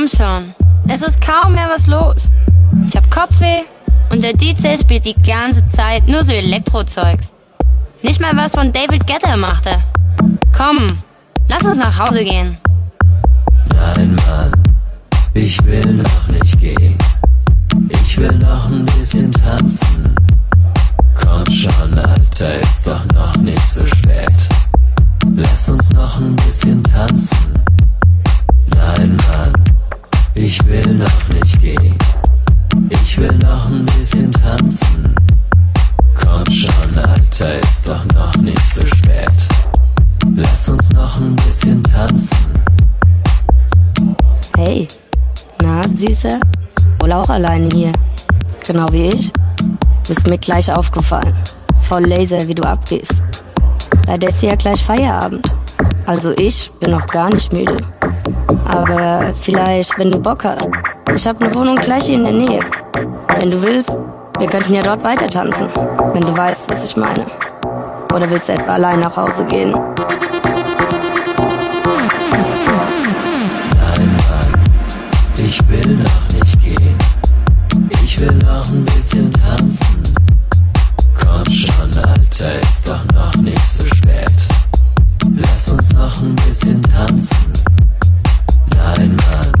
komm schon. Es ist kaum mehr was los. Ich hab Kopfweh und der DJ spielt die ganze Zeit nur so Elektrozeugs. Nicht mal was von David Guetta machte. Komm, lass uns nach Hause gehen. Nein, Mann, ich will noch nicht gehen. Ich will noch ein bisschen tanzen. Komm schon, Alter, ist doch noch nicht so spät. Lass uns noch ein bisschen tanzen. Nein, Mann, ich will noch nicht gehen. Ich will noch ein bisschen tanzen. Komm schon, Alter, ist doch noch nicht so spät. Lass uns noch ein bisschen tanzen. Hey, na, Süße? Wohl auch alleine hier. Genau wie ich. Bist mir gleich aufgefallen. Voll laser, wie du abgehst. Leider ist ja gleich Feierabend. Also ich bin noch gar nicht müde. Aber vielleicht, wenn du Bock hast. Ich habe eine Wohnung gleich hier in der Nähe. Wenn du willst, wir könnten ja dort weiter tanzen. Wenn du weißt, was ich meine. Oder willst du etwa allein nach Hause gehen? Nein, Mann, ich will noch nicht gehen. Ich will noch ein bisschen tanzen. Komm schon, Alter, ist doch noch nicht so spät. Lass uns noch ein bisschen tanzen. Nein, Mann,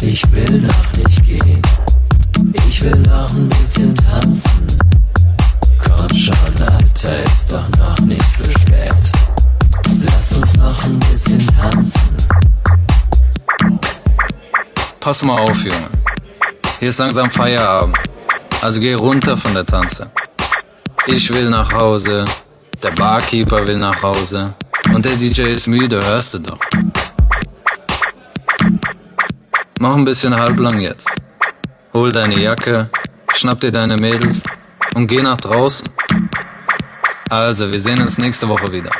ich will noch nicht gehen. Ich will noch ein bisschen tanzen. Komm schon, Alter, ist doch noch nicht so spät. Lass uns noch ein bisschen tanzen. Pass mal auf, Junge. Hier ist langsam Feierabend. Also geh runter von der Tanze. Ich will nach Hause. Der Barkeeper will nach Hause. Und der DJ ist müde, hörst du doch. Mach ein bisschen halblang jetzt. Hol deine Jacke, schnapp dir deine Mädels und geh nach draußen. Also, wir sehen uns nächste Woche wieder.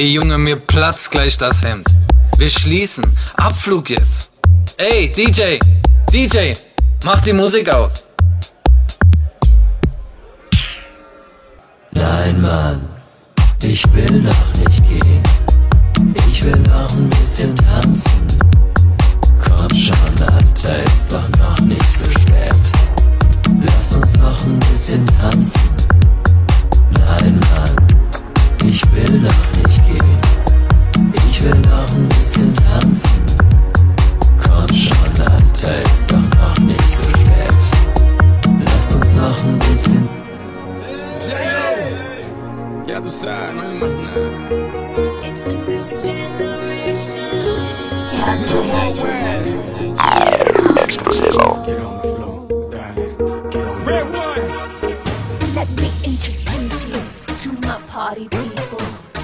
Hey Junge, mir platzt gleich das Hemd. Wir schließen. Abflug jetzt. Ey, DJ, DJ, mach die Musik aus. Nein, Mann, ich will noch nicht gehen. Ich will noch ein bisschen tanzen. Komm schon, Alter, ist doch noch nicht so spät. Lass uns noch ein bisschen tanzen. Nein, Mann, ich will noch nicht gehen. Ich will noch ein bisschen tanzen. Komm schon, Alter, ist doch noch nicht so spät. Lass uns noch ein bisschen. Ya tú sabes, no hay más nada. Get on the floor, darling. Get on the Red one. Let me introduce you to my party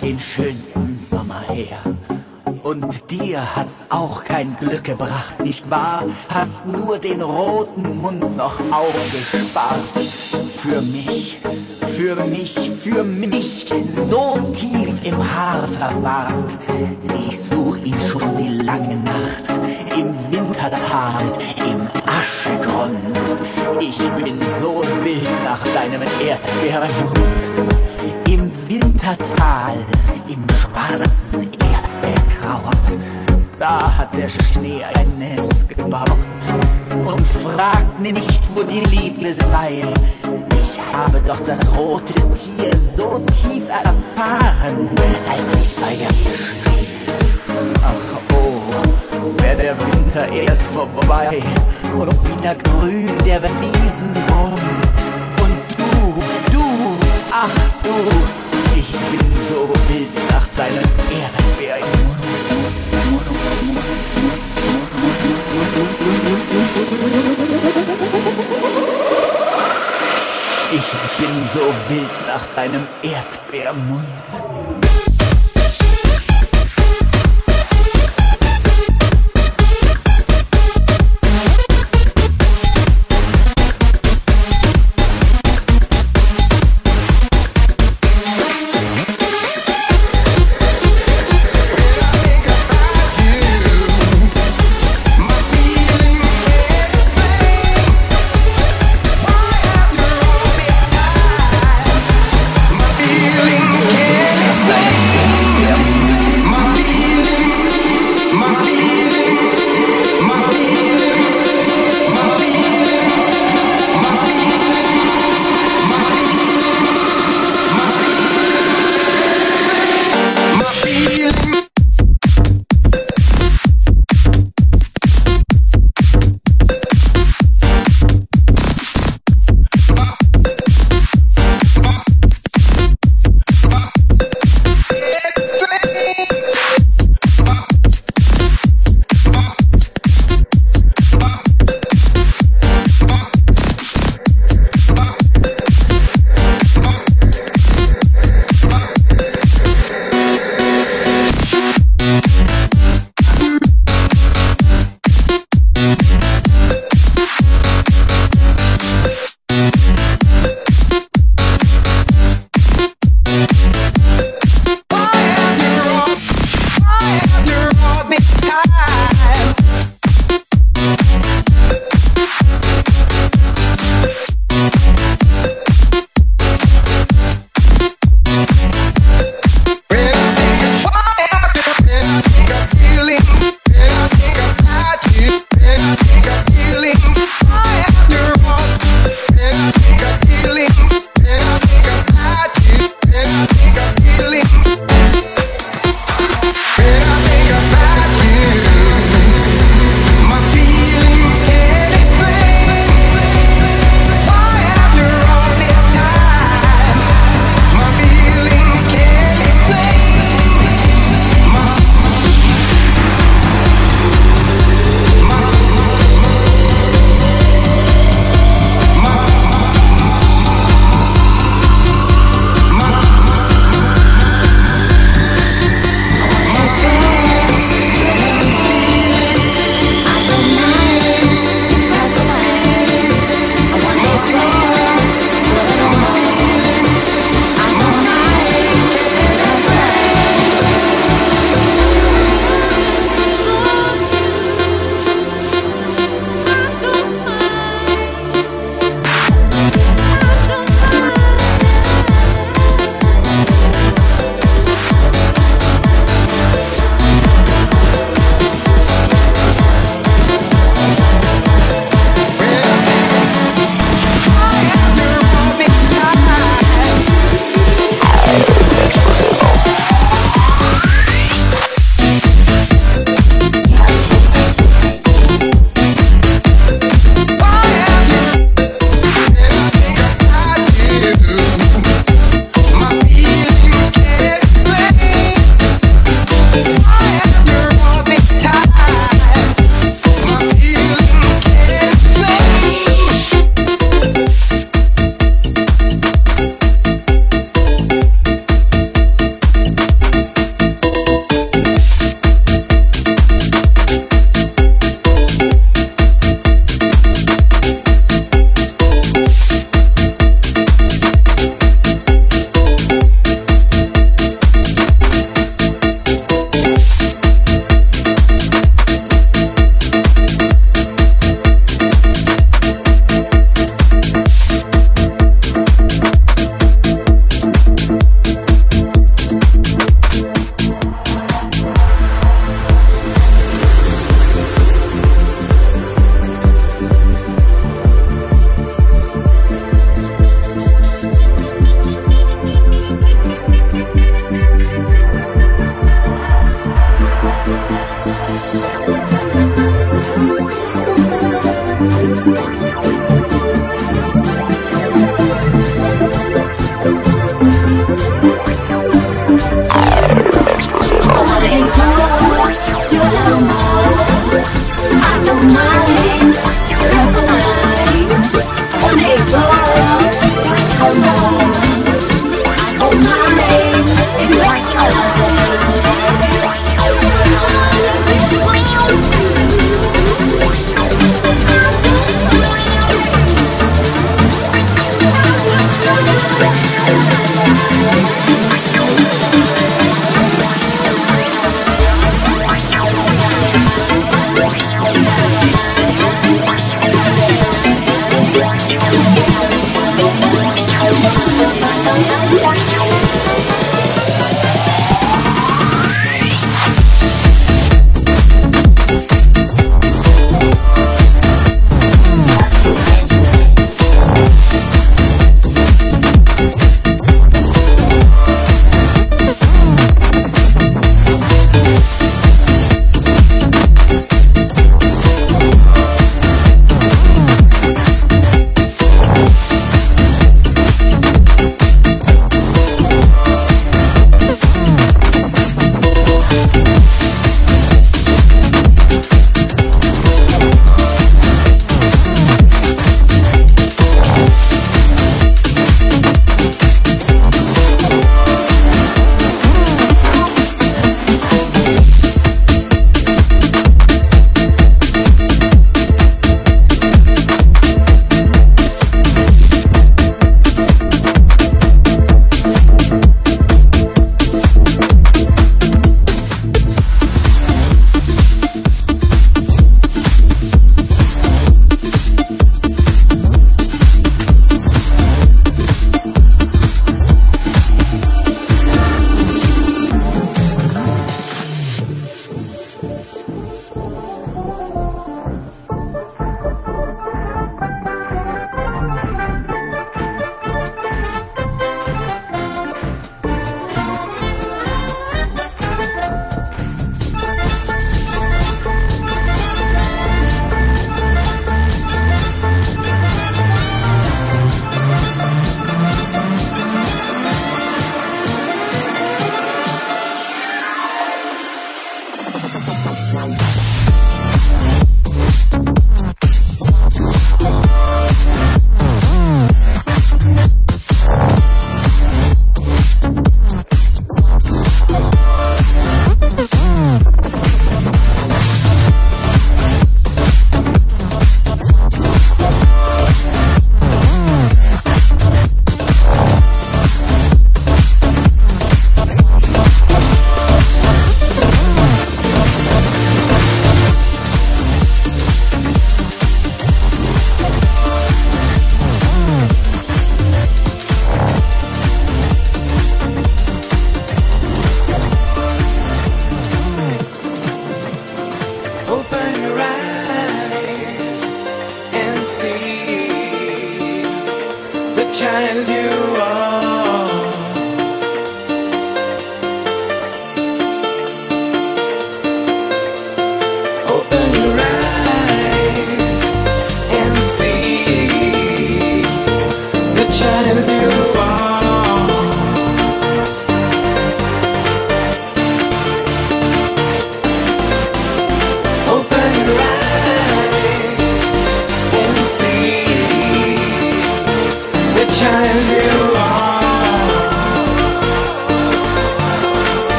Den schönsten Sommer her. Und dir hat's auch kein Glück gebracht, nicht wahr? Hast nur den roten Mund noch aufgespart. Für mich, für mich, für mich, so tief im Haar verwahrt. Ich such ihn schon die lange Nacht, im Wintertal, im Aschegrund. Ich bin so wild nach deinem Erdbeermund. Im Wintertal, im schwarzen Erdbeerkraut, da hat der Schnee ein Nest gebaut. Und fragt nicht, wo die Liebe sei. Ich habe doch das rote Tier so tief erfahren, als ich bei ihr schlief. Ach oh, wäre der Winter erst vorbei und wieder grün der Wiesengrund. Und du, du, ach du, ich bin so wild nach deinem Mund. Ich bin so wild nach deinem Erdbeermund.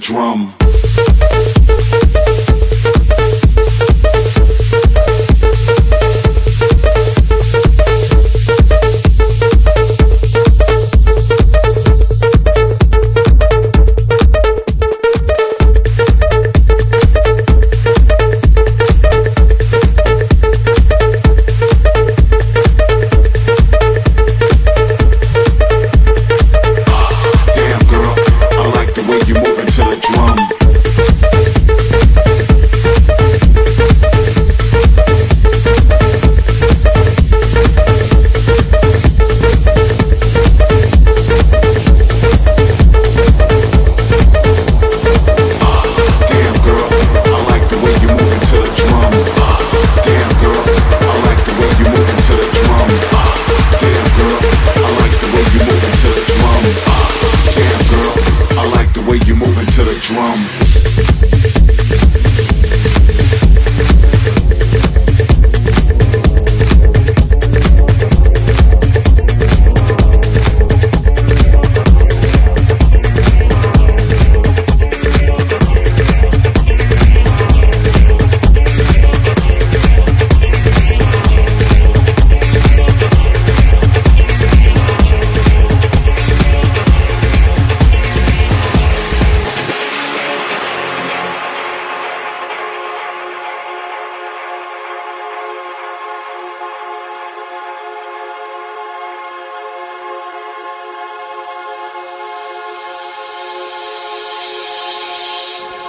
Drum.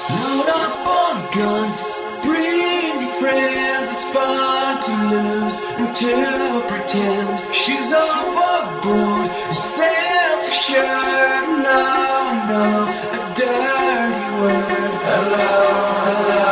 Load up on guns. Bring your friends, it's fun to lose and to pretend she's overboard. Self-assured, no, no, a dirty word. Hello, hello,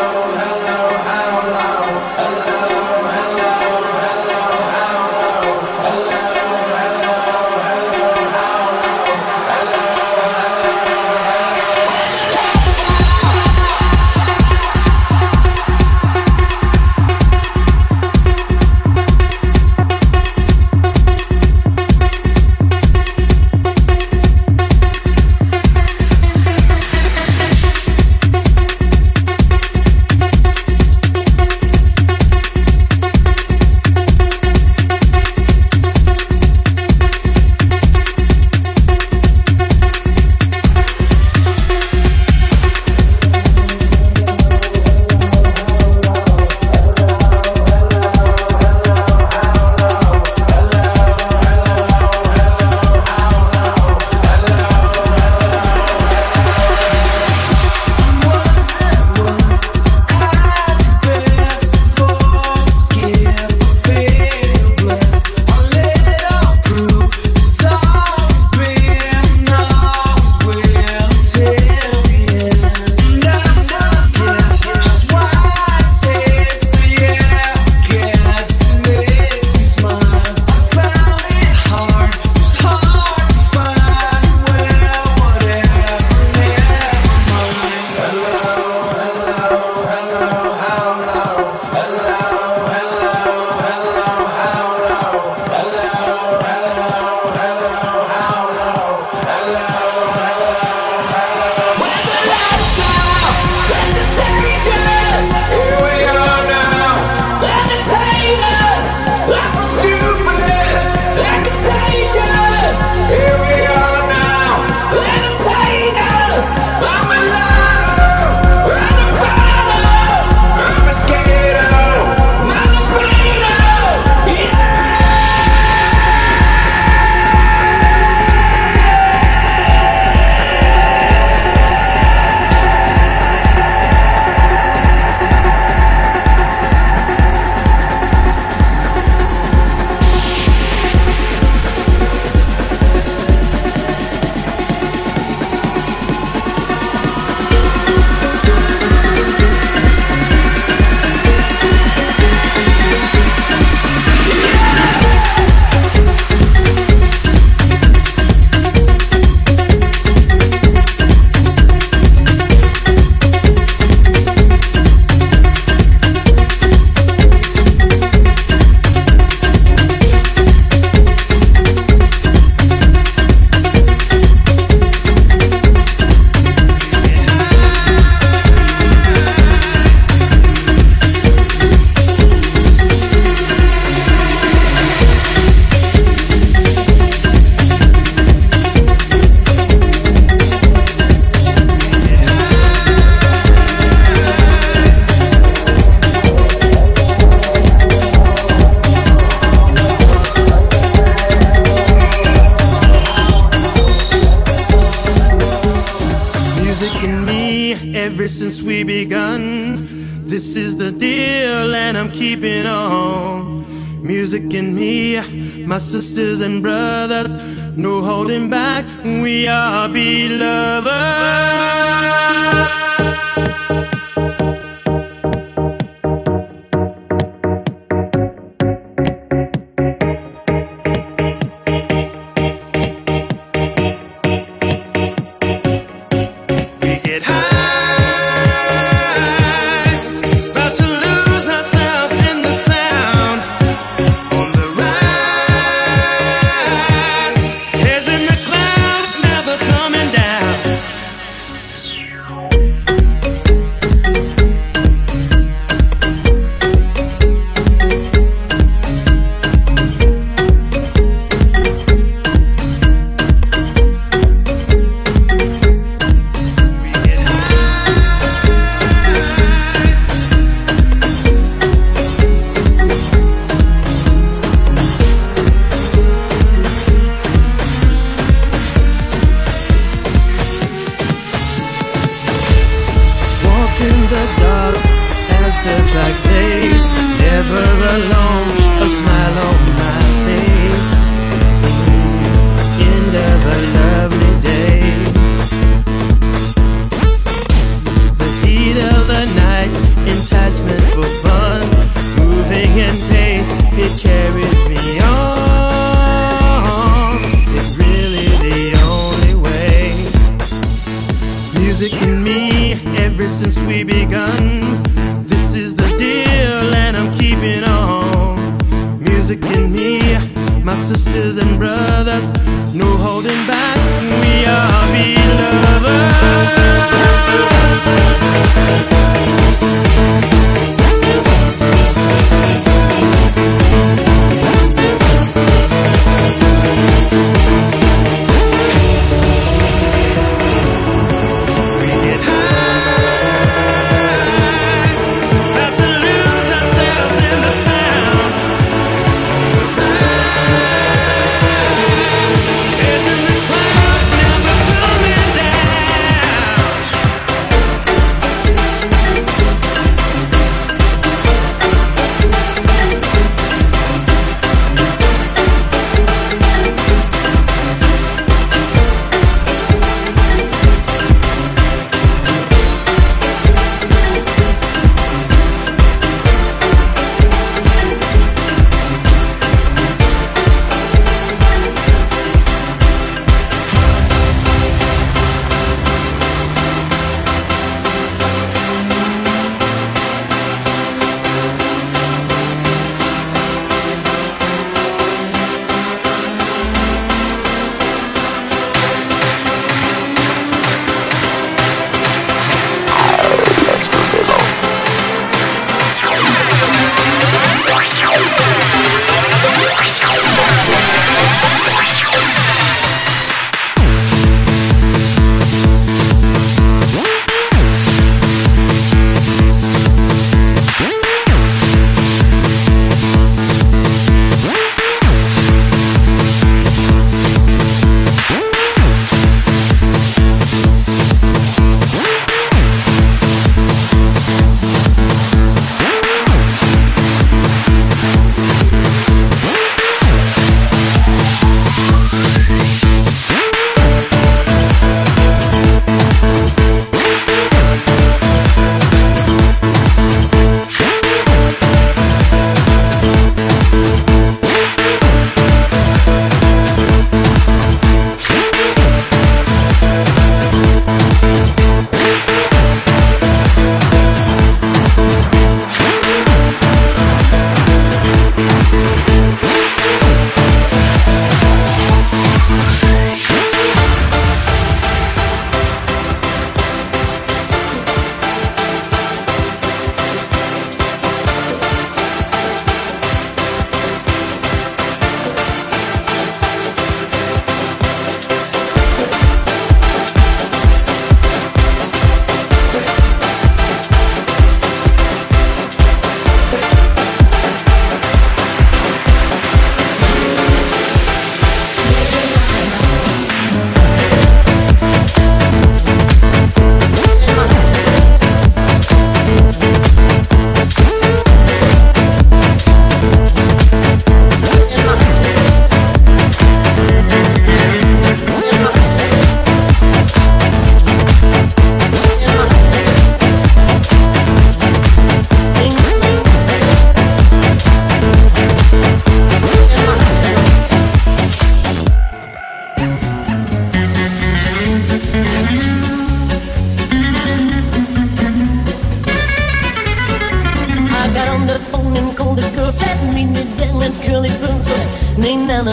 na na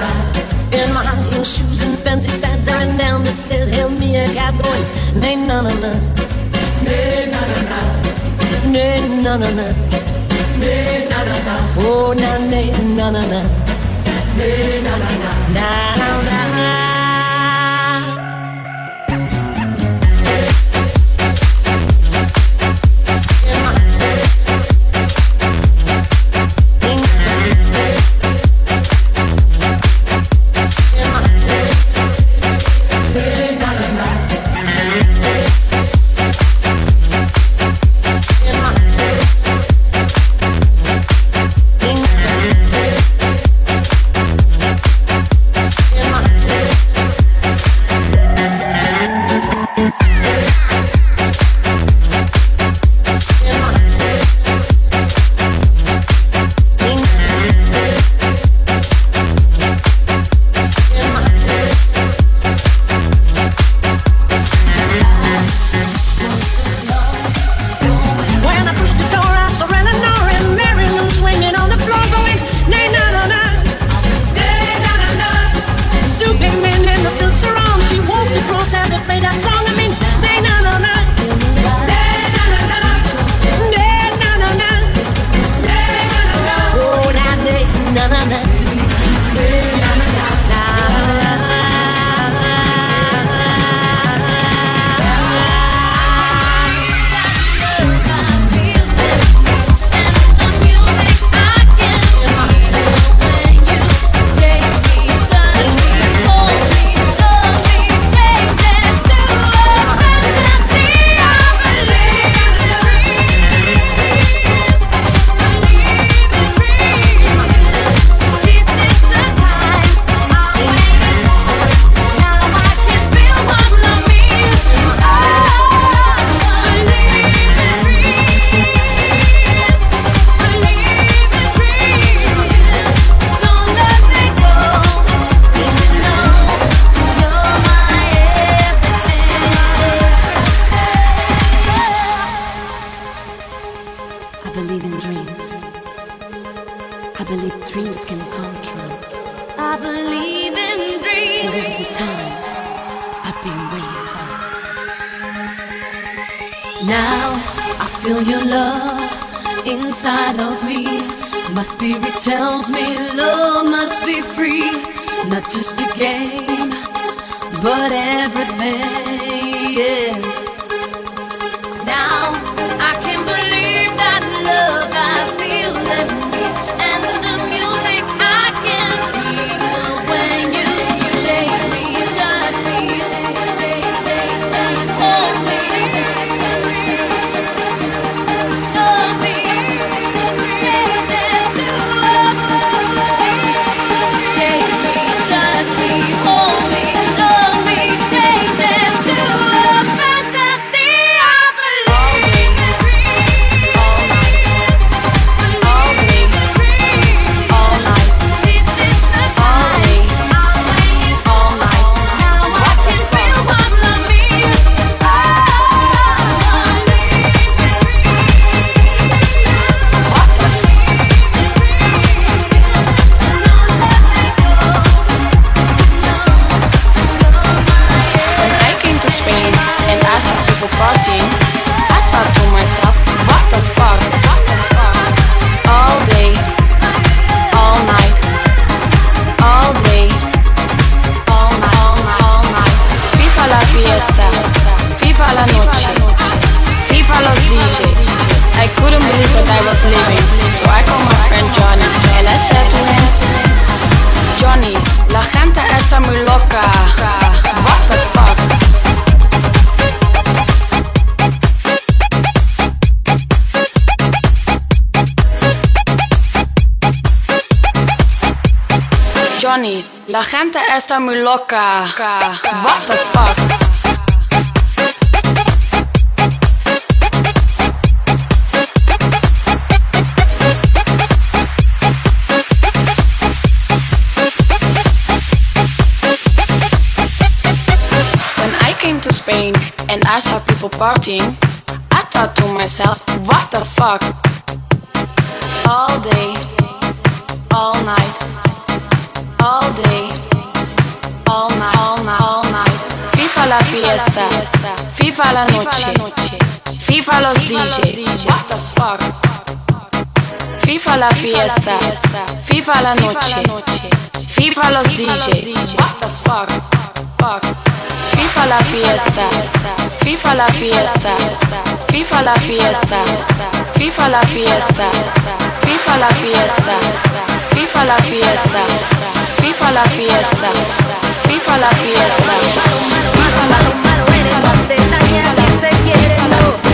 na. In my high heel shoes and fancy fads, I ran down the stairs, hailed me a cab going, nay na na na. Nay na na na. Nay na na na. Nay na na na. Oh na nay na na na. Nay na na na. Na na na. Spirit tells me love must be free, not just a game, but everything. Johnny, la gente está muy loca. What the fuck? Spain and I saw people partying, I thought to myself, what the fuck? All day, FIFA la fiesta, FIFA la noche, FIFA los DJ. What the fuck? FIFA la fiesta, FIFA la noche, FIFA los DJ. What the fuck? FIFA la fiesta, FIFA la fiesta, FIFA la fiesta, FIFA la fiesta, FIFA la fiesta, FIFA la fiesta, FIFA la fiesta, rifa la fiesta. Rifa la, rifa la, rifa la,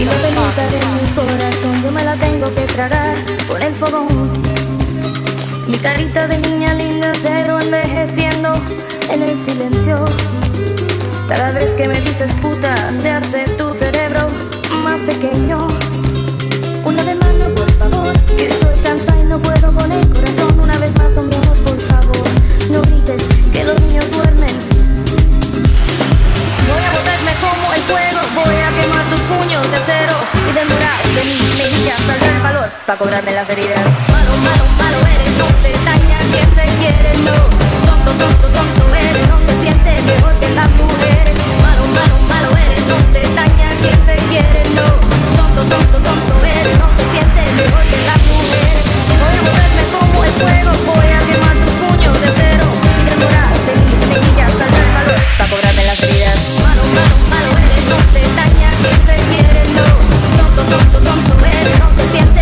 Y la pelota de mi corazón yo me la tengo que tragar por el fogón. Mi carita de niña linda se ha ido envejeciendo en el silencio. Cada vez que me dices puta, se hace tu cerebro más pequeño. Una de mano, por favor, que estoy cansada y no puedo con el corazón. Una vez más, hombre, amor, por favor, no grites que los niños duermen. saldrá el valor para cobrarme las heridas. Malo, malo, malo eres, no te daña quien se quiere, no. Tonto, tonto, tonto eres, no te sientes mejor que las mujeres. Malo, malo, malo eres, no te daña quien se quiere, no. Tonto, tonto, tonto eres, no te sientes mejor que las mujeres. Voy a moverme como el fuego, voy a quemar tus puños de cero. Y demorar de mis mejillas saldrá el valor para cobrarme las heridas. Malo, malo, malo eres, no te daña quien se quiere, no. Tonto, tonto, tonto eres, no